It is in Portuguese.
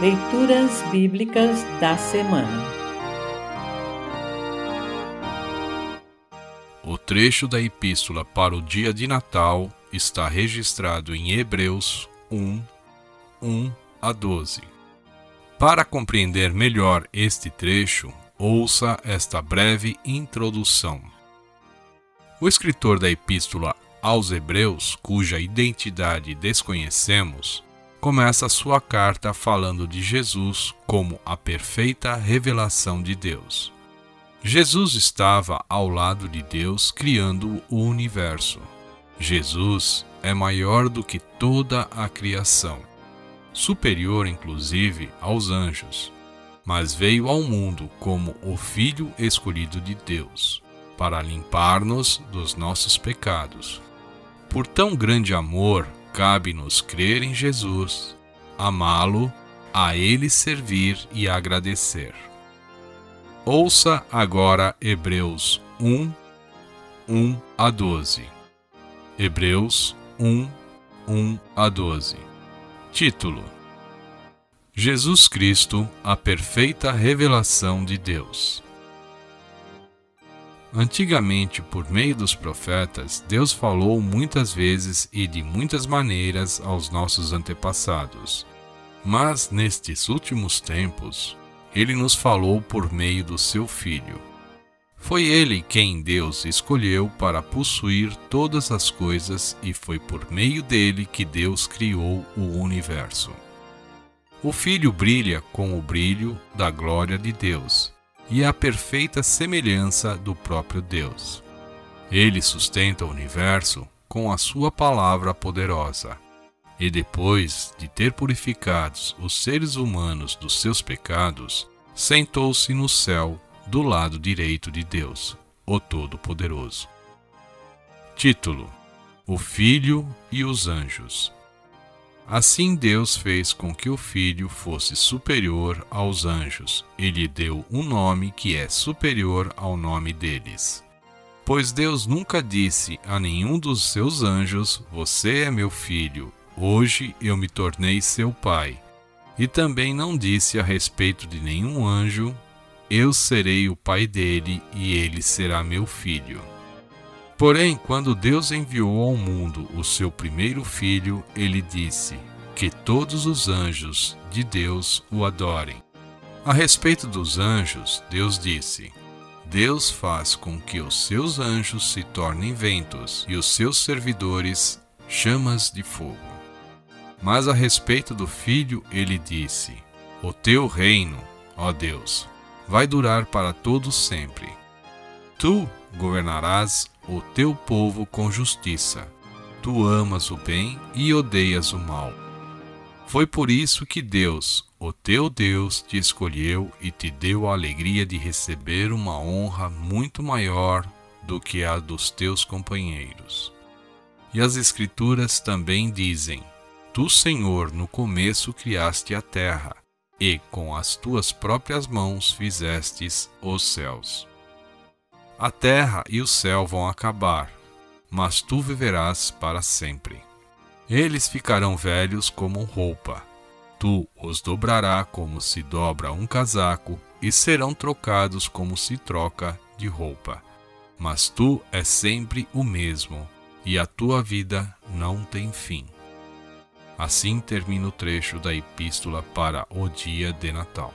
Leituras Bíblicas da Semana O trecho da Epístola para o dia de Natal está registrado em Hebreus 1, 1 a 12. Para compreender melhor este trecho, ouça esta breve introdução. O escritor da Epístola aos Hebreus, cuja identidade desconhecemos, começa sua carta falando de Jesus como a perfeita revelação de Deus. Jesus estava ao lado de Deus criando o universo. Jesus é maior do que toda a criação, superior inclusive aos anjos, mas veio ao mundo como o Filho escolhido de Deus, para limpar-nos dos nossos pecados. Por tão grande amor, cabe-nos crer em Jesus, amá-lo, a Ele servir e agradecer. Ouça agora Hebreus 1, 1 a 12. Hebreus 1, 1 a 12. Título: Jesus Cristo, a perfeita revelação de Deus. Antigamente, por meio dos profetas, Deus falou muitas vezes e de muitas maneiras aos nossos antepassados. Mas nestes últimos tempos, ele nos falou por meio do seu Filho. Foi ele quem Deus escolheu para possuir todas as coisas e foi por meio dele que Deus criou o universo. O Filho brilha com o brilho da glória de Deus e a perfeita semelhança do próprio Deus. Ele sustenta o universo com a sua palavra poderosa. E depois de ter purificados os seres humanos dos seus pecados, sentou-se no céu do lado direito de Deus, o Todo-Poderoso. Título: O Filho e os Anjos. Assim Deus fez com que o Filho fosse superior aos anjos e lhe deu um nome que é superior ao nome deles. Pois Deus nunca disse a nenhum dos seus anjos: Você é meu filho, hoje eu me tornei seu pai. E também não disse a respeito de nenhum anjo: Eu serei o pai dele e ele será meu filho. Porém, quando Deus enviou ao mundo o seu primeiro filho, ele disse: Que todos os anjos de Deus o adorem. A respeito dos anjos, Deus disse: Deus faz com que os seus anjos se tornem ventos e os seus servidores chamas de fogo. Mas a respeito do filho, ele disse: O teu reino, ó Deus, vai durar para todos sempre. Tu governarás o teu povo com justiça. Tu amas o bem e odeias o mal. Foi por isso que Deus, o teu Deus, te escolheu e te deu a alegria de receber uma honra muito maior do que a dos teus companheiros. E as Escrituras também dizem: Tu, Senhor, no começo criaste a terra, e com as tuas próprias mãos fizestes os céus. A terra e o céu vão acabar, mas tu viverás para sempre. Eles ficarão velhos como roupa. Tu os dobrará como se dobra um casaco, e serão trocados como se troca de roupa. Mas tu és sempre o mesmo, e a tua vida não tem fim. Assim termina o trecho da Epístola para o dia de Natal.